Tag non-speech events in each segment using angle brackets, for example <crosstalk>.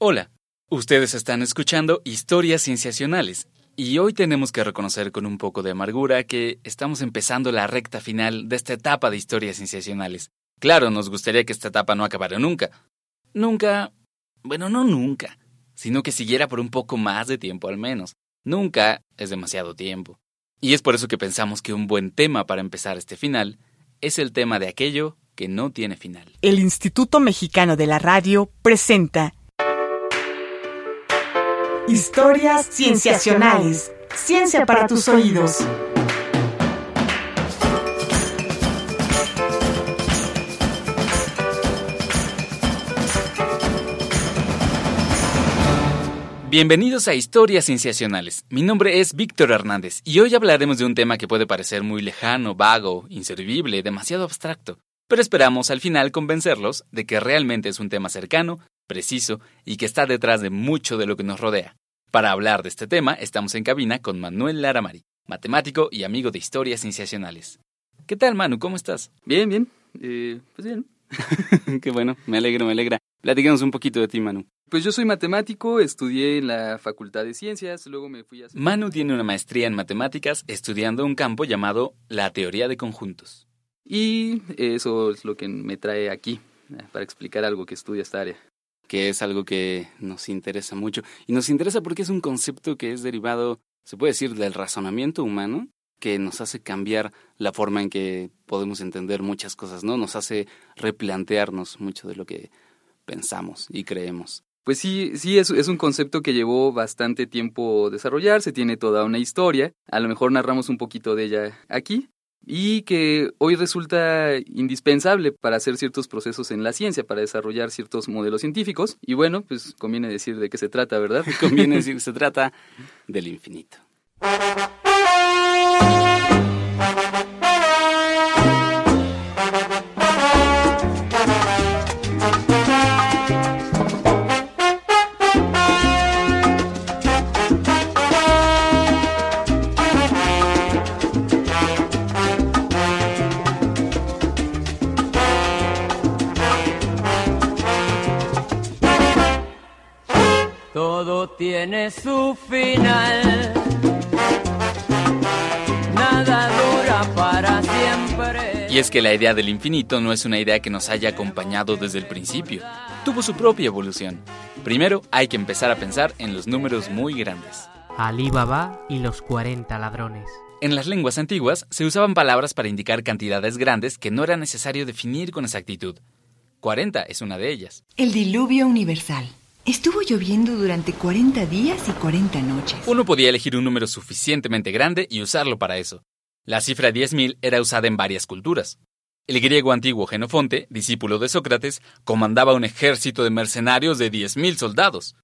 Hola, ustedes están escuchando Historias Cienciacionales y hoy tenemos que reconocer con un poco de amargura que estamos empezando la recta final de esta etapa de Historias Cienciacionales. Claro, nos gustaría que esta etapa no acabara nunca. Nunca... Bueno, no nunca, sino que siguiera por un poco más de tiempo al menos. Nunca es demasiado tiempo. Y es por eso que pensamos que un buen tema para empezar este final es el tema de aquello que no tiene final. El Instituto Mexicano de la Radio presenta Historias Cienciacionales. Ciencia para tus oídos. Bienvenidos a Historias Cienciacionales. Mi nombre es Víctor Hernández y hoy hablaremos de un tema que puede parecer muy lejano, vago, inservible, demasiado abstracto, pero esperamos al final convencerlos de que realmente es un tema cercano preciso y que está detrás de mucho de lo que nos rodea. Para hablar de este tema, estamos en cabina con Manuel Laramari, matemático y amigo de historias sensacionales. ¿Qué tal, Manu? ¿Cómo estás? Bien, bien. Eh, pues bien. <laughs> Qué bueno, me alegra, me alegra. Platícanos un poquito de ti, Manu. Pues yo soy matemático, estudié en la Facultad de Ciencias, luego me fui a... Manu tiene una maestría en matemáticas estudiando un campo llamado la teoría de conjuntos. Y eso es lo que me trae aquí, eh, para explicar algo que estudia esta área que es algo que nos interesa mucho. Y nos interesa porque es un concepto que es derivado, se puede decir, del razonamiento humano, que nos hace cambiar la forma en que podemos entender muchas cosas, ¿no? Nos hace replantearnos mucho de lo que pensamos y creemos. Pues sí, sí, es, es un concepto que llevó bastante tiempo desarrollarse, tiene toda una historia. A lo mejor narramos un poquito de ella aquí, y que hoy resulta indispensable para hacer ciertos procesos en la ciencia, para desarrollar ciertos modelos científicos. Y bueno, pues conviene decir de qué se trata, ¿verdad? <laughs> conviene decir se trata del infinito. Tiene su final. Nada dura para siempre. Y es que la idea del infinito no es una idea que nos haya acompañado desde el principio. Tuvo su propia evolución. Primero hay que empezar a pensar en los números muy grandes. Alí Baba y los 40 ladrones. En las lenguas antiguas se usaban palabras para indicar cantidades grandes que no era necesario definir con exactitud. 40 es una de ellas. El diluvio universal. Estuvo lloviendo durante 40 días y 40 noches. Uno podía elegir un número suficientemente grande y usarlo para eso. La cifra 10.000 era usada en varias culturas. El griego antiguo Genofonte, discípulo de Sócrates, comandaba un ejército de mercenarios de 10.000 soldados.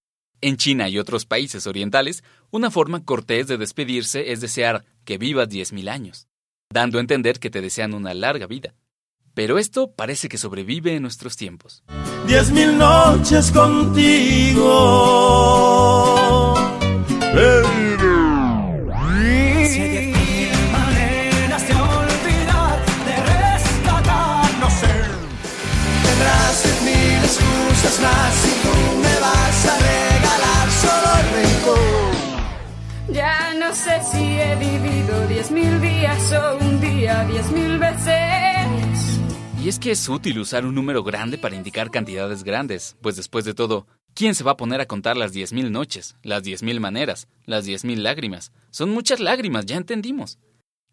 En China y otros países orientales, una forma cortés de despedirse es desear que vivas 10.000 años, dando a entender que te desean una larga vida. Pero esto parece que sobrevive en nuestros tiempos. Diez mil noches contigo. Si mil excusas más y tú me vas a regalar solo el rencor. Ya no sé si he vivido diez mil días o un día diez mil veces. Y es que es útil usar un número grande para indicar cantidades grandes, pues después de todo, ¿quién se va a poner a contar las 10.000 noches, las 10.000 maneras, las 10.000 lágrimas? Son muchas lágrimas, ya entendimos.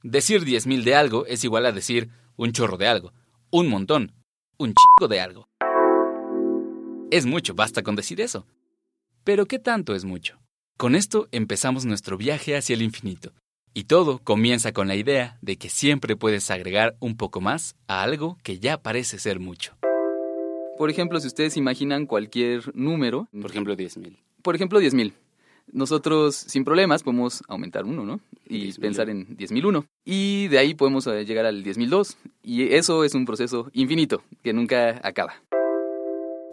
Decir 10.000 de algo es igual a decir un chorro de algo, un montón, un chico de algo. Es mucho, basta con decir eso. Pero ¿qué tanto es mucho? Con esto empezamos nuestro viaje hacia el infinito. Y todo comienza con la idea de que siempre puedes agregar un poco más a algo que ya parece ser mucho. Por ejemplo, si ustedes imaginan cualquier número, por ejemplo 10.000. Por ejemplo 10.000. Nosotros sin problemas podemos aumentar uno, ¿no? Y pensar en 10.001. Y de ahí podemos eh, llegar al 10.002. Y eso es un proceso infinito, que nunca acaba.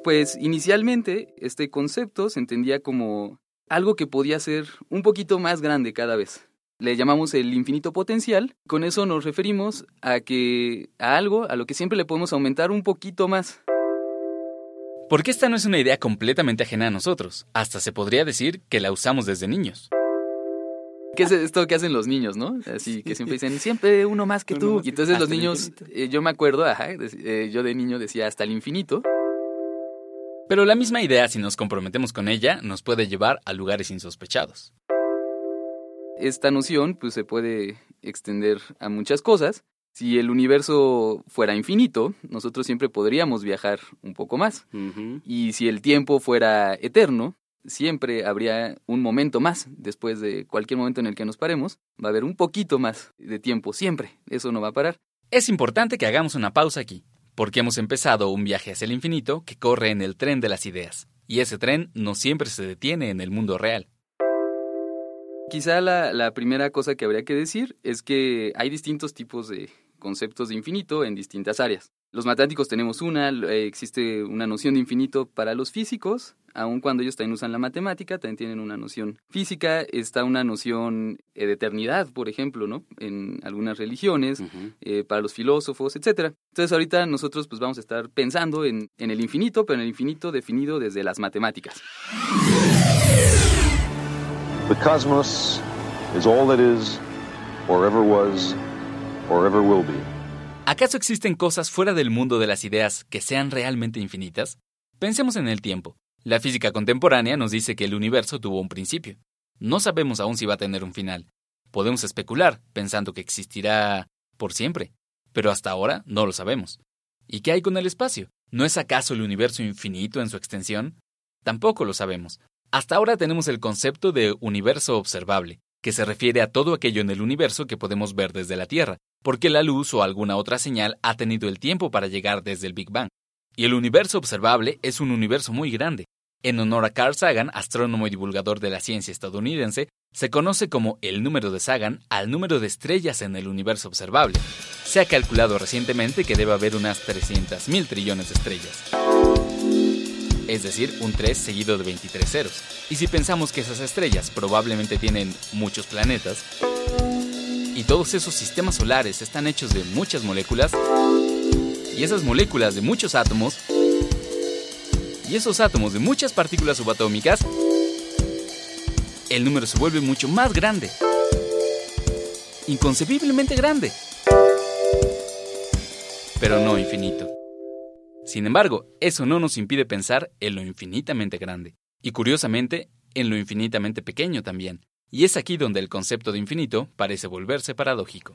Pues inicialmente este concepto se entendía como algo que podía ser un poquito más grande cada vez le llamamos el infinito potencial. Con eso nos referimos a que a algo a lo que siempre le podemos aumentar un poquito más. Porque esta no es una idea completamente ajena a nosotros, hasta se podría decir que la usamos desde niños. ¿Qué es esto que hacen los niños, no? Así que siempre dicen, siempre uno más que tú. Y entonces los niños, eh, yo me acuerdo, ajá, eh, yo de niño decía hasta el infinito. Pero la misma idea, si nos comprometemos con ella, nos puede llevar a lugares insospechados. Esta noción pues, se puede extender a muchas cosas. Si el universo fuera infinito, nosotros siempre podríamos viajar un poco más. Y si el tiempo fuera eterno, siempre habría un momento más. Después de cualquier momento en el que nos paremos, va a haber un poquito más de tiempo, siempre. Eso no va a parar. Es importante que hagamos una pausa aquí porque hemos empezado un viaje hacia el infinito que corre en el tren de las ideas, y ese tren no siempre se detiene en el mundo real. Quizá la, primera cosa que habría que decir es que hay distintos tipos de conceptos de infinito en distintas áreas. Los matemáticos tenemos una, eh, existe una noción de infinito para los físicos, aun cuando ellos también usan la matemática, también tienen una noción física, está una noción eh, de eternidad, por ejemplo, ¿no? En algunas religiones, eh, para los filósofos, etc. Entonces ahorita nosotros pues vamos a estar pensando en, en el infinito, pero en el infinito definido desde las matemáticas. The cosmos is all that is, or ever was, or ever will be. ¿Acaso existen cosas fuera del mundo de las ideas que sean realmente infinitas? Pensemos en el tiempo. La física contemporánea nos dice que el universo tuvo un principio. No sabemos aún si va a tener un final. Podemos especular, pensando que existirá por siempre, pero hasta ahora no lo sabemos. ¿Y qué hay con el espacio? ¿No es acaso el universo infinito en su extensión? Tampoco lo sabemos. Hasta ahora tenemos el concepto de universo observable, que se refiere a todo aquello en el universo que podemos ver desde la Tierra, porque la luz o alguna otra señal ha tenido el tiempo para llegar desde el Big Bang. Y el universo observable es un universo muy grande. En honor a Carl Sagan, astrónomo y divulgador de la ciencia estadounidense, se conoce como el número de Sagan al número de estrellas en el universo observable. Se ha calculado recientemente que debe haber unas 300.000 trillones de estrellas. Es decir, un 3 seguido de 23 ceros. Y si pensamos que esas estrellas probablemente tienen muchos planetas, y todos esos sistemas solares están hechos de muchas moléculas, y esas moléculas de muchos átomos, y esos átomos de muchas partículas subatómicas, el número se vuelve mucho más grande. Inconcebiblemente grande. Pero no infinito. Sin embargo, eso no nos impide pensar en lo infinitamente grande. Y curiosamente, en lo infinitamente pequeño también. Y es aquí donde el concepto de infinito parece volverse paradójico.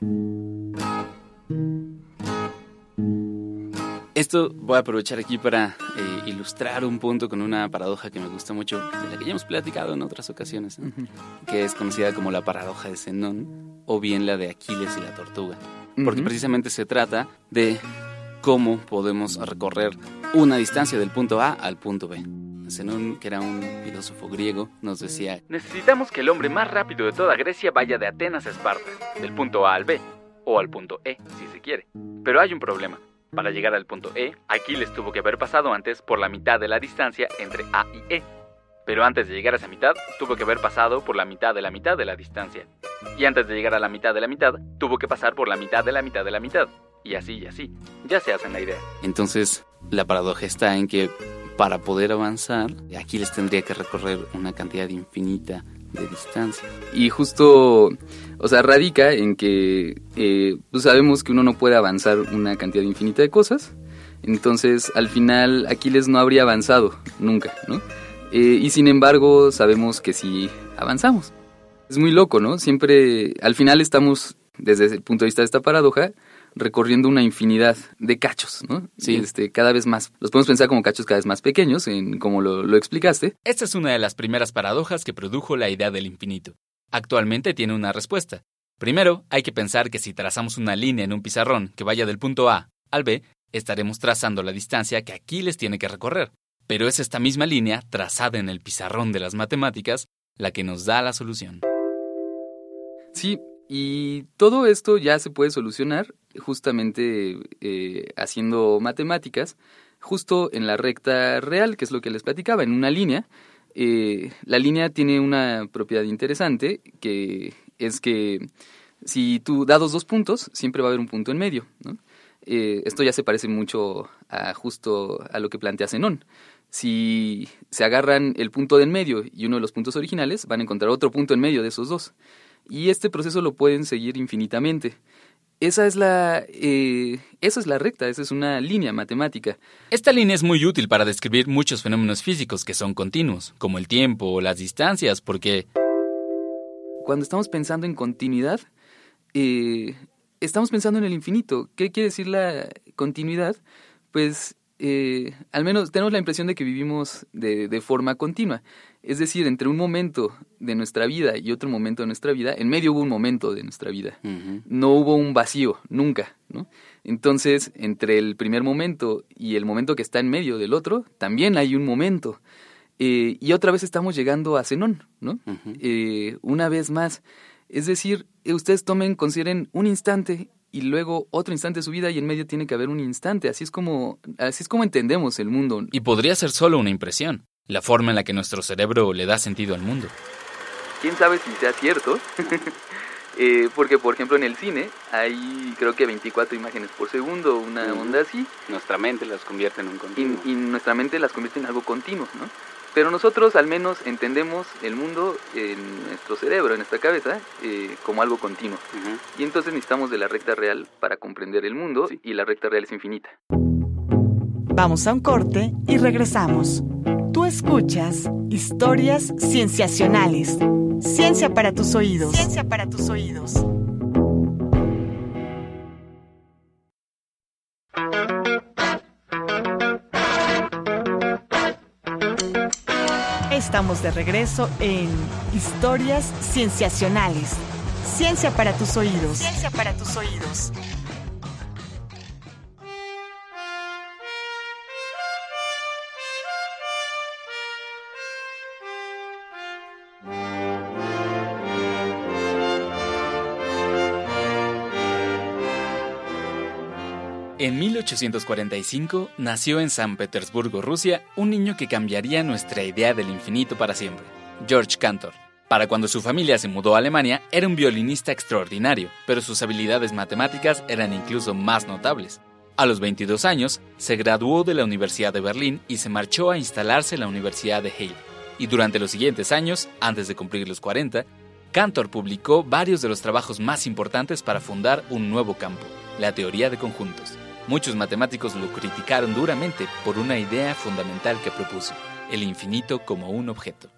Esto voy a aprovechar aquí para eh, ilustrar un punto con una paradoja que me gusta mucho, de la que ya hemos platicado en otras ocasiones, que es conocida como la paradoja de Zenón o bien la de Aquiles y la tortuga. Porque precisamente se trata de cómo podemos recorrer una distancia del punto A al punto B. Zenón, que era un filósofo griego, nos decía, necesitamos que el hombre más rápido de toda Grecia vaya de Atenas a Esparta, del punto A al B, o al punto E, si se quiere. Pero hay un problema. Para llegar al punto E, Aquiles tuvo que haber pasado antes por la mitad de la distancia entre A y E. Pero antes de llegar a esa mitad, tuvo que haber pasado por la mitad de la mitad de la distancia. Y antes de llegar a la mitad de la mitad, tuvo que pasar por la mitad de la mitad de la mitad. Y así y así. Ya se hacen la idea. Entonces, la paradoja está en que para poder avanzar, aquí les tendría que recorrer una cantidad infinita de distancia. Y justo, o sea, radica en que eh, pues sabemos que uno no puede avanzar una cantidad infinita de cosas, entonces al final Aquiles no habría avanzado nunca, ¿no? Eh, y sin embargo sabemos que sí avanzamos. Es muy loco, ¿no? Siempre, al final estamos, desde el punto de vista de esta paradoja, recorriendo una infinidad de cachos, ¿no? Sí. Este, cada vez más. Los podemos pensar como cachos cada vez más pequeños, en como lo, lo explicaste. Esta es una de las primeras paradojas que produjo la idea del infinito. Actualmente tiene una respuesta. Primero, hay que pensar que si trazamos una línea en un pizarrón que vaya del punto A al B, estaremos trazando la distancia que Aquiles tiene que recorrer. Pero es esta misma línea, trazada en el pizarrón de las matemáticas, la que nos da la solución. Sí, y todo esto ya se puede solucionar justamente eh, haciendo matemáticas, justo en la recta real, que es lo que les platicaba, en una línea. Eh, la línea tiene una propiedad interesante, que es que si tú dados dos puntos, siempre va a haber un punto en medio. Eh, esto ya se parece mucho a justo a lo que plantea Zenón. Si se agarran el punto de en medio y uno de los puntos originales, van a encontrar otro punto en medio de esos dos. Y este proceso lo pueden seguir infinitamente. Esa es la, eh, esa es la recta, esa es una línea matemática. Esta línea es muy útil para describir muchos fenómenos físicos que son continuos, como el tiempo o las distancias, porque... Cuando estamos pensando en continuidad, eh, estamos pensando en el infinito. ¿Qué quiere decir la continuidad? Pues eh, al menos tenemos la impresión de que vivimos de, de, forma continua. Es decir, entre un momento de nuestra vida y otro momento de nuestra vida, en medio hubo un momento de nuestra vida. No hubo un vacío, nunca. ¿no? Entonces, entre el primer momento y el momento que está en medio del otro, también hay un momento. Eh, y otra vez estamos llegando a Zenón, ¿no? eh, una vez más. Es decir, ustedes tomen, consideren un instante y luego otro instante de su vida y en medio tiene que haber un instante. Así es como, así es como entendemos el mundo. Y podría ser solo una impresión, la forma en la que nuestro cerebro le da sentido al mundo. ¿Quién sabe si sea cierto? <laughs> eh, porque, por ejemplo, en el cine hay creo que 24 imágenes por segundo, una onda así. Nuestra mente las convierte en un continuo. Y, y nuestra mente las convierte en algo continuo, ¿no? Pero nosotros al menos entendemos el mundo en nuestro cerebro, en nuestra cabeza, eh, como algo continuo. Uh -huh. Y entonces necesitamos de la recta real para comprender el mundo sí. y la recta real es infinita. Vamos a un corte y regresamos. Tú escuchas historias cienciacionales. Ciencia para tus oídos. Ciencia para tus oídos. Estamos de regreso en Historias Cienciacionales. Ciencia para tus oídos. Ciencia para tus oídos. En 1845 nació en San Petersburgo, Rusia, un niño que cambiaría nuestra idea del infinito para siempre, George Cantor. Para cuando su familia se mudó a Alemania, era un violinista extraordinario, pero sus habilidades matemáticas eran incluso más notables. A los 22 años, se graduó de la Universidad de Berlín y se marchó a instalarse en la Universidad de Halle. Y durante los siguientes años, antes de cumplir los 40, Cantor publicó varios de los trabajos más importantes para fundar un nuevo campo, la teoría de conjuntos. Muchos matemáticos lo criticaron duramente por una idea fundamental que propuso, el infinito como un objeto.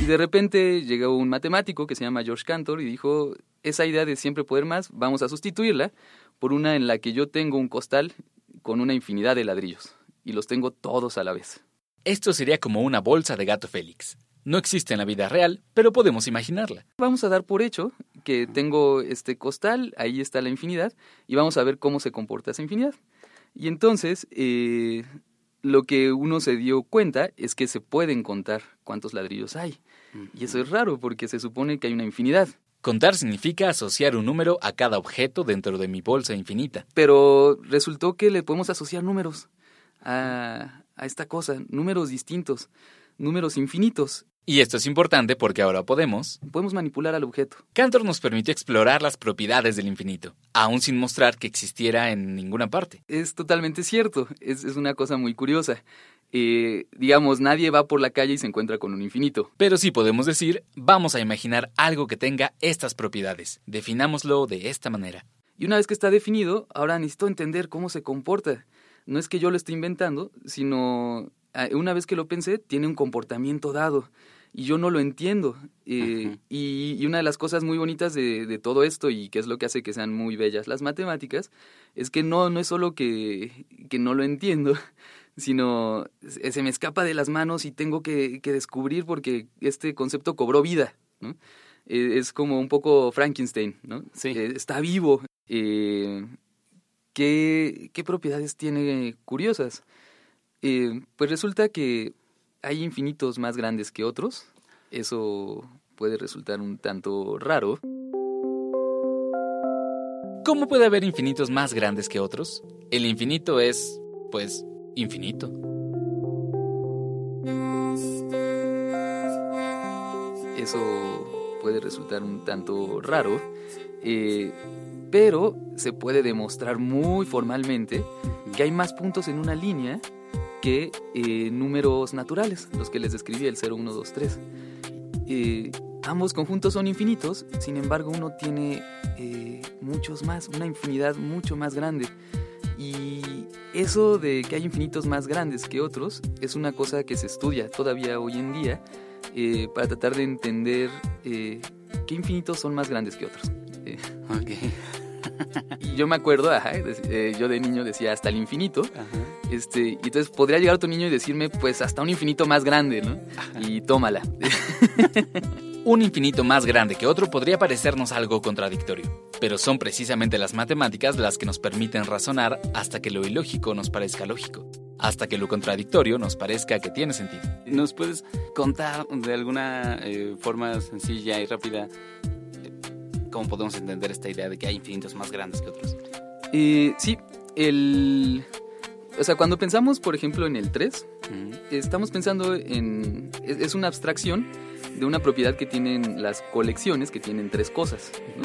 Y de repente llegó un matemático que se llama George Cantor y dijo, esa idea de siempre poder más, vamos a sustituirla por una en la que yo tengo un costal con una infinidad de ladrillos, y los tengo todos a la vez. Esto sería como una bolsa de gato Félix. No existe en la vida real, pero podemos imaginarla. Vamos a dar por hecho que tengo este costal, ahí está la infinidad, y vamos a ver cómo se comporta esa infinidad. Y entonces, eh, lo que uno se dio cuenta es que se pueden contar cuántos ladrillos hay. Y eso es raro porque se supone que hay una infinidad. Contar significa asociar un número a cada objeto dentro de mi bolsa infinita. Pero resultó que le podemos asociar números a, a esta cosa, números distintos, números infinitos. Y esto es importante porque ahora podemos... Podemos manipular al objeto. Cantor nos permitió explorar las propiedades del infinito, aún sin mostrar que existiera en ninguna parte. Es totalmente cierto, es, es una cosa muy curiosa. Eh, digamos, nadie va por la calle y se encuentra con un infinito. Pero sí podemos decir, vamos a imaginar algo que tenga estas propiedades. Definámoslo de esta manera. Y una vez que está definido, ahora necesito entender cómo se comporta. No es que yo lo esté inventando, sino una vez que lo pensé, tiene un comportamiento dado y yo no lo entiendo. Eh, uh -huh. y, y, una de las cosas muy bonitas de, de, todo esto y que es lo que hace que sean muy bellas las matemáticas, es que no, no es solo que, que no lo entiendo, <laughs> sino se me escapa de las manos y tengo que, que descubrir porque este concepto cobró vida. ¿no? Eh, es como un poco Frankenstein, ¿no? Sí. Eh, está vivo. ¿qué, ¿Qué propiedades tiene curiosas? Pues resulta que hay infinitos más grandes que otros. Eso puede resultar un tanto raro. ¿Cómo puede haber infinitos más grandes que otros? El infinito es, pues, infinito. Eso puede resultar un tanto raro, eh, pero se puede demostrar muy formalmente que hay más puntos en una línea que eh, números naturales, los que les describí, el 0, 1, 2, 3. Eh, ambos conjuntos son infinitos, sin embargo uno tiene eh, muchos más, una infinidad mucho más grande. Y eso de que hay infinitos más grandes que otros es una cosa que se estudia todavía hoy en día eh, para tratar de entender eh, qué infinitos son más grandes que otros. Eh, y <laughs> yo me acuerdo, ajá, eh, yo de niño decía hasta el infinito. Este, y entonces podría llegar otro niño y decirme, pues hasta un infinito más grande, ¿no? Y tómala. <laughs> Un infinito más grande que otro podría parecernos algo contradictorio, pero son precisamente las matemáticas las que nos permiten razonar hasta que lo ilógico nos parezca lógico, hasta que lo contradictorio nos parezca que tiene sentido. ¿Nos puedes contar de alguna eh, forma sencilla y rápida cómo podemos entender esta idea de que hay infinitos más grandes que otros? Eh, sí, el... O sea, cuando pensamos, por ejemplo, en el 3, estamos pensando en... Es, es una abstracción de una propiedad que tienen las colecciones, que tienen tres cosas, ¿no?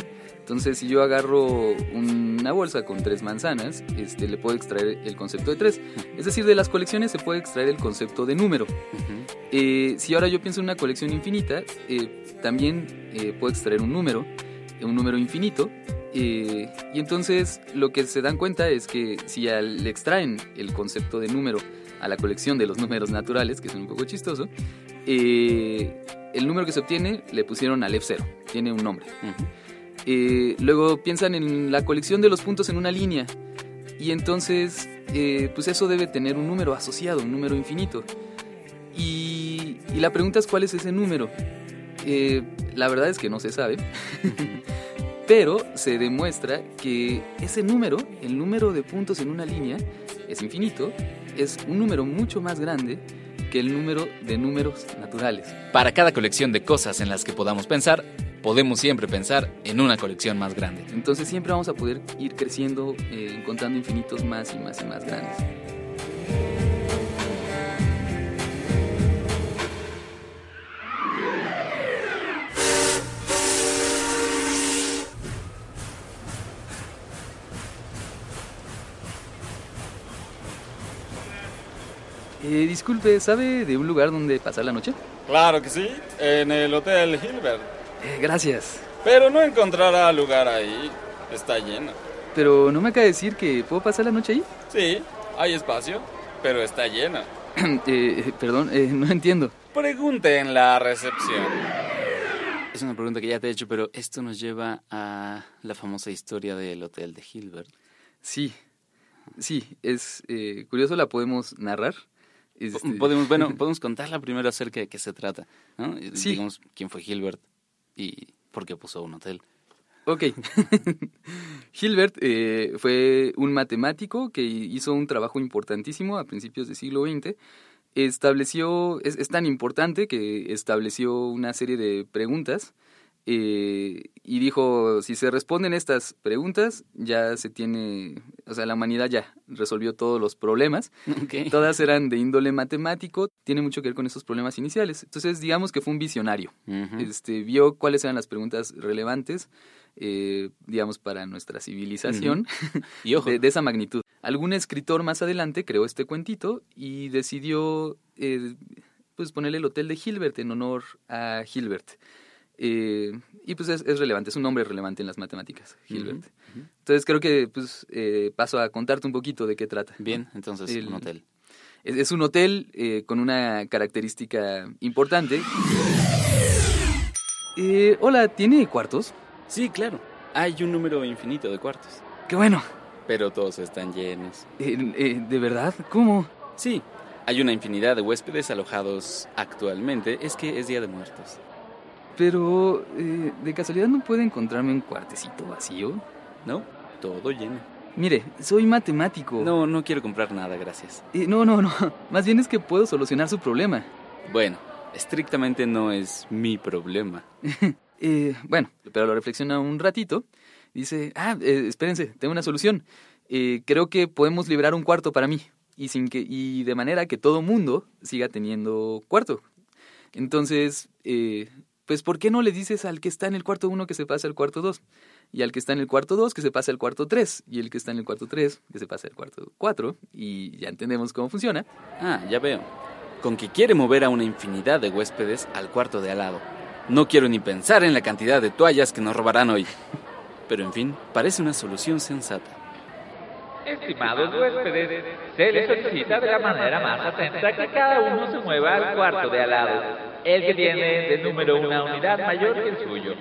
Entonces, si yo agarro una bolsa con tres manzanas, este, le puedo extraer el concepto de tres. Es decir, de las colecciones se puede extraer el concepto de número. Eh, si ahora yo pienso en una colección infinita, eh, también eh, puedo extraer un número, un número infinito. eh, y entonces lo que se dan cuenta es que si al- le extraen el concepto de número a la colección de los números naturales, que es un poco chistoso, eh, el número que se obtiene le pusieron al F0, tiene un nombre. Eh, luego piensan en la colección de los puntos en una línea y entonces pues eso debe tener un número asociado, un número infinito. Y, y la pregunta es cuál es ese número. Eh, la verdad es que no se sabe, <laughs> pero se demuestra que ese número, el número de puntos en una línea, es infinito, es un número mucho más grande que el número de números naturales. Para cada colección de cosas en las que podamos pensar, podemos siempre pensar en una colección más grande. Entonces siempre vamos a poder ir creciendo, eh, encontrando infinitos más y más y más grandes. Eh, disculpe, ¿sabe de un lugar donde pasar la noche? Claro que sí, en el Hotel Hilbert. Eh, gracias. Pero no encontrará lugar ahí, está lleno. Pero no me acaba de decir que puedo pasar la noche ahí. Sí, hay espacio, pero está lleno. <clears throat> Eh, perdón, eh, no entiendo. Pregunte en la recepción. Es una pregunta que ya te he hecho, pero esto nos lleva a la famosa historia del Hotel de Hilbert. Sí, sí, es eh, curioso, la podemos narrar. Este- Podemos, bueno, <laughs> podemos contarla primero acerca de qué se trata, ¿no? Sí. Digamos, quién fue Hilbert y por qué puso un hotel. Ok. <laughs> Hilbert eh, fue un matemático que hizo un trabajo importantísimo a principios del siglo XX. Estableció, es, es tan importante que estableció una serie de preguntas eh, y dijo, si se responden estas preguntas, ya se tiene, o sea, la humanidad ya resolvió todos los problemas. <laughs> Todas eran de índole matemático, tiene mucho que ver con esos problemas iniciales. Entonces, digamos que fue un visionario. este, vio cuáles eran las preguntas relevantes, eh, digamos, para nuestra civilización Y ojo. de, de esa magnitud. Algún escritor más adelante creó este cuentito y decidió eh, pues ponerle el Hotel de Hilbert en honor a Hilbert. Eh, y pues es, es relevante, es un nombre relevante en las matemáticas, Hilbert. Entonces creo que pues eh, paso a contarte un poquito de qué trata. Bien, entonces El- un hotel. Es, es un hotel eh, con una característica importante. Eh, hola, ¿tiene cuartos? Sí, claro. Hay un número infinito de cuartos. ¡Qué bueno! Pero todos están llenos. Eh, ¿De verdad? ¿Cómo? Sí, hay una infinidad de huéspedes alojados actualmente. Es que es Día de Muertos. Pero, eh, ¿de casualidad no puede encontrarme un cuartecito vacío? No, todo lleno. Mire, soy matemático. No, no quiero comprar nada, gracias. Eh, no, no, no. <laughs> Más bien es que puedo solucionar su problema. Bueno, estrictamente no es mi problema. <laughs> Eh, bueno, pero lo reflexiona un ratito. Dice, ah, espérense, tengo una solución. Creo que podemos liberar un cuarto para mí. Y, sin que, y de manera que todo mundo siga teniendo cuarto. Entonces, eh, pues ¿por qué no le dices al que está en el cuarto 1 que se pase al cuarto 2? Y al que está en el cuarto 2 que se pase al cuarto 3. Y el que está en el cuarto 3 que se pase al cuarto 4. Y ya entendemos cómo funciona. Ah, ya veo. Con que quiere mover a una infinidad de huéspedes al cuarto de al lado. No quiero ni pensar en la cantidad de toallas que nos robarán hoy. Pero en fin, parece una solución sensata. Estimados huéspedes, se les solicita de la manera más atenta que cada uno se mueva al cuarto de al lado, el que tiene de número una unidad mayor que el suyo.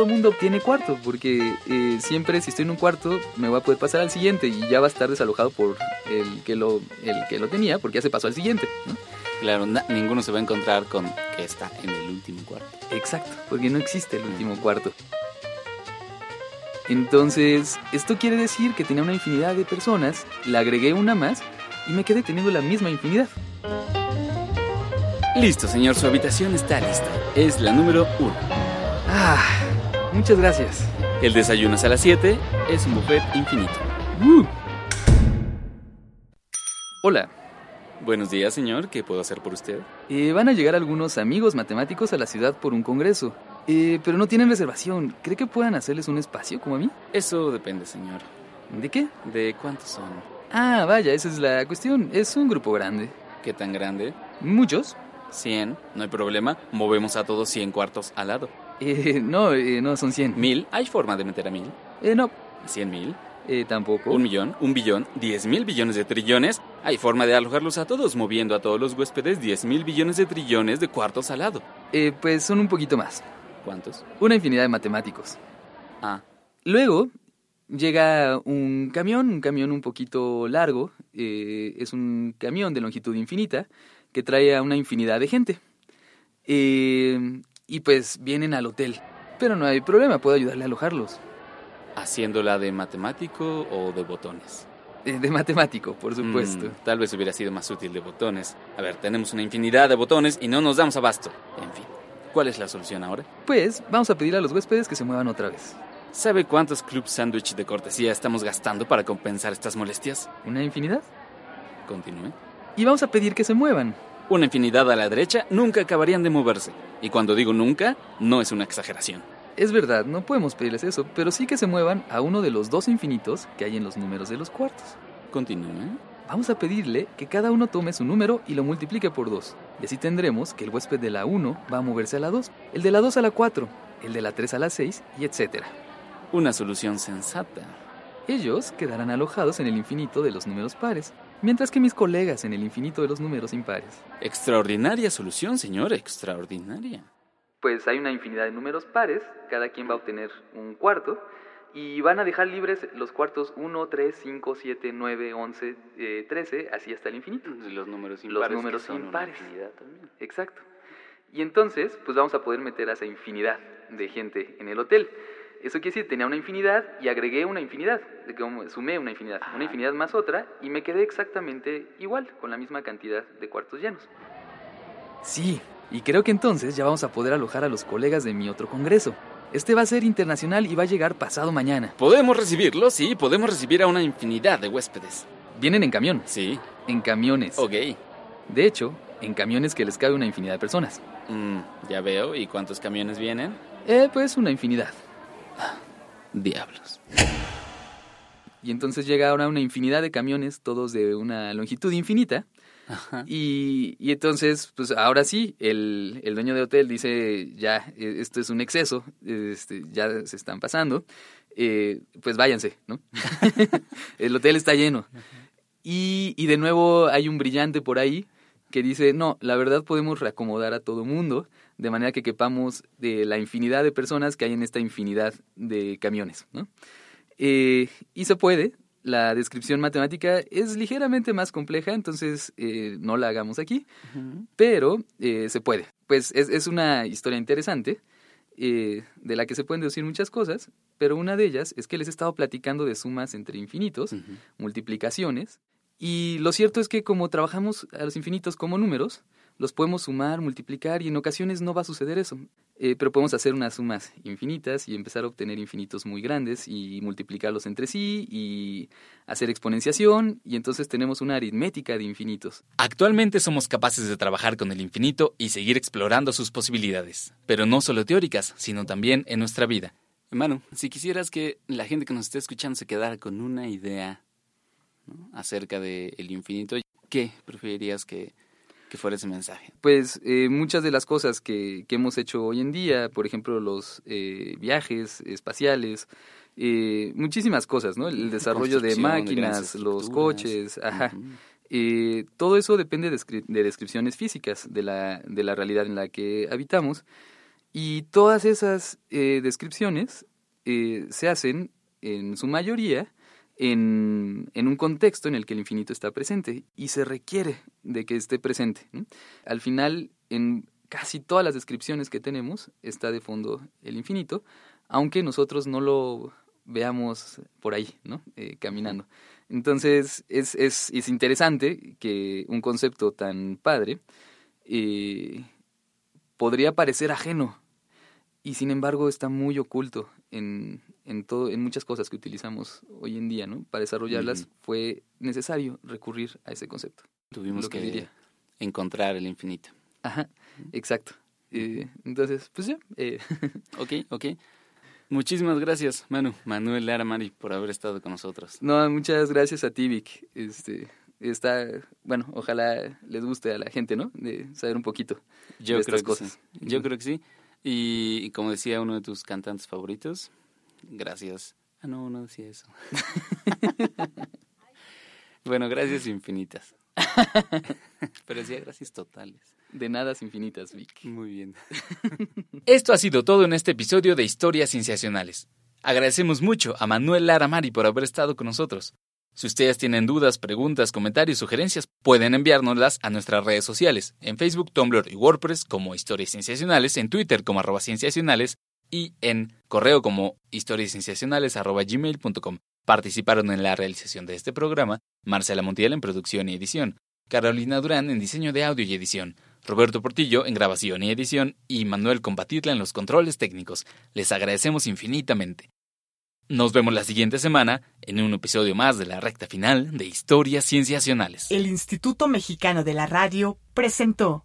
Todo mundo obtiene cuarto, porque eh, siempre si estoy en un cuarto me voy a poder pasar al siguiente y ya va a estar desalojado por el que lo, el que lo tenía, porque ya se pasó al siguiente. ¿no? Claro, na- ninguno se va a encontrar con que está en el último cuarto. Exacto, porque no existe el último cuarto. Entonces, esto quiere decir que tenía una infinidad de personas, le agregué una más y me quedé teniendo la misma infinidad. Listo, señor, su habitación está lista. Es la número uno. Ah, muchas gracias. El desayuno es a las 7, es un buffet infinito. Uh. Hola, Buenos días, señor. ¿Qué puedo hacer por usted? eh, van a llegar algunos amigos matemáticos a la ciudad por un congreso, eh, pero no tienen reservación. ¿Cree que puedan hacerles un espacio como a mí? Eso depende, señor. ¿De qué? ¿De cuántos son? Ah, vaya, esa es la cuestión. Es un grupo grande. ¿Qué tan grande? ¿Muchos? 100. No hay problema. Movemos a todos 100 cuartos al lado. <laughs> Eh, no, eh, no, son 100. ¿Mil? ¿Hay forma de meter a mil? Eh, no, ¿100 mil? eh, tampoco. ¿Un millón? ¿Un billón? ¿Diez mil billones de trillones? Hay forma de alojarlos a todos, moviendo a todos los huéspedes 10 mil billones de trillones de cuartos al lado. Eh, pues son un poquito más. ¿Cuántos? Una infinidad de matemáticos. Ah, Luego llega un camión, un camión un poquito largo. eh, es un camión de longitud infinita que trae a una infinidad de gente. Eh, y pues vienen al hotel. Pero no hay problema, puedo ayudarle a alojarlos. ¿haciéndola de matemático o de botones? Eh, de matemático, por supuesto. Mm, tal vez hubiera sido más útil de botones. A ver, tenemos una infinidad de botones y no nos damos abasto. En fin, ¿cuál es la solución ahora? Pues vamos a pedir a los huéspedes que se muevan otra vez. ¿Sabe cuántos club sándwich de cortesía estamos gastando para compensar estas molestias? ¿Una infinidad? Continúe. Y vamos a pedir que se muevan. Una infinidad a la derecha nunca acabarían de moverse. Y cuando digo nunca, no es una exageración. Es verdad, no podemos pedirles eso, pero sí que se muevan a uno de los dos infinitos que hay en los números de los cuartos. Continúe. Vamos a pedirle que cada uno tome su número y lo multiplique por 2. Y así tendremos que el huésped de la 1 va a moverse a la 2, el de la 2 a la 4, el de la 3 a la 6 y etc. Una solución sensata. Ellos quedarán alojados en el infinito de los números pares, mientras que mis colegas en el infinito de los números impares. Extraordinaria solución, señor, extraordinaria. Pues hay una infinidad de números pares, cada quien va a obtener un cuarto, y van a dejar libres los cuartos 1, 3, 5, 7, 9, 11, eh, 13, así hasta el infinito. Los números Los números impares. Exacto. Y entonces, pues vamos a poder meter a esa infinidad de gente en el hotel. Eso quiere decir, tenía una infinidad y agregué una infinidad, sumé una infinidad, una infinidad más otra, y me quedé exactamente igual, con la misma cantidad de cuartos llenos. Sí, y creo que entonces ya vamos a poder alojar a los colegas de mi otro congreso. Este va a ser internacional y va a llegar pasado mañana. Podemos recibirlo, sí, podemos recibir a una infinidad de huéspedes. Vienen en camión. Sí. En camiones. Ok. De hecho, en camiones que les cabe una infinidad de personas. Mm, ya veo. ¿Y cuántos camiones vienen? Eh, pues una infinidad. Diablos. Y entonces llega ahora una infinidad de camiones, todos de una longitud infinita. Ajá. Y, y entonces, pues ahora sí, el, el dueño de hotel dice, ya, eh, esto es un exceso, este, ya se están pasando, eh, pues váyanse, ¿no? <laughs> el hotel está lleno. Y, y de nuevo hay un brillante por ahí que dice, no, la verdad podemos reacomodar a todo mundo de manera que quepamos de la infinidad de personas que hay en esta infinidad de camiones, ¿no? Eh, y se puede, la descripción matemática es ligeramente más compleja, entonces eh, no la hagamos aquí, pero eh, se puede. Pues es, es una historia interesante. eh, de la que se pueden deducir muchas cosas, pero una de ellas es que les he estado platicando de sumas entre infinitos, multiplicaciones, y lo cierto es que como trabajamos a los infinitos como números, los podemos sumar, multiplicar y en ocasiones no va a suceder eso. Eh, pero podemos hacer unas sumas infinitas y empezar a obtener infinitos muy grandes y multiplicarlos entre sí y hacer exponenciación y entonces tenemos una aritmética de infinitos. Actualmente somos capaces de trabajar con el infinito y seguir explorando sus posibilidades, pero no solo teóricas, sino también en nuestra vida. Hermano, si quisieras que la gente que nos esté escuchando se quedara con una idea acerca del infinito, ¿qué preferirías que que fuera ese mensaje? Pues eh, muchas de las cosas que, que, hemos hecho hoy en día, por ejemplo, los eh, viajes espaciales, eh, muchísimas cosas, ¿no? El desarrollo de máquinas, los coches, ajá. todo eso depende de, de, descripciones físicas de la, de la realidad en la que habitamos. Y todas esas descripciones se hacen, en su mayoría, en, un contexto en el que el infinito está presente y se requiere de que esté presente. Al final, en casi todas las descripciones que tenemos está de fondo el infinito, aunque nosotros no lo veamos por ahí, ¿no? Eh, caminando. Entonces, es, es, es, interesante que un concepto tan padre eh, podría parecer ajeno y sin embargo está muy oculto en, en, todo, en muchas cosas que utilizamos hoy en día, ¿no? Para desarrollarlas fue necesario recurrir a ese concepto. Tuvimos que, encontrar el infinito. Ajá, exacto. Eh, entonces, pues ya. Eh. <laughs> ok, ok. Muchísimas gracias, Manu, Manuel Lara Mari, por haber estado con nosotros. No, muchas gracias a ti, Vic. Este, está, bueno, ojalá les guste a la gente, ¿no? De saber un poquito Yo de creo estas que cosas. Sí. Yo creo que sí. Y como decía uno de tus cantantes favoritos, gracias. Ah, no, no decía eso. <laughs> bueno, gracias infinitas. <laughs> Pero decía gracias totales. De nada infinitas, Vic. Muy bien. <laughs> Esto ha sido todo en este episodio de Historias Cienciacionales. Agradecemos mucho a Manuel Lara Mari por haber estado con nosotros. Si ustedes tienen dudas, preguntas, comentarios, sugerencias, pueden enviárnoslas a nuestras redes sociales, en Facebook, Tumblr y WordPress como Historias Cienciacionales, en Twitter como arroba cienciacionales y en correo como historiascienciacionales arroba gmail.com. Participaron en la realización de este programa Marcela Montiel en producción y edición, Carolina Durán en diseño de audio y edición, Roberto Portillo en grabación y edición y Manuel Compatitla en los controles técnicos. Les agradecemos infinitamente. Nos vemos la siguiente semana en un episodio más de la recta final de Historias Cienciacionales. El Instituto Mexicano de la Radio presentó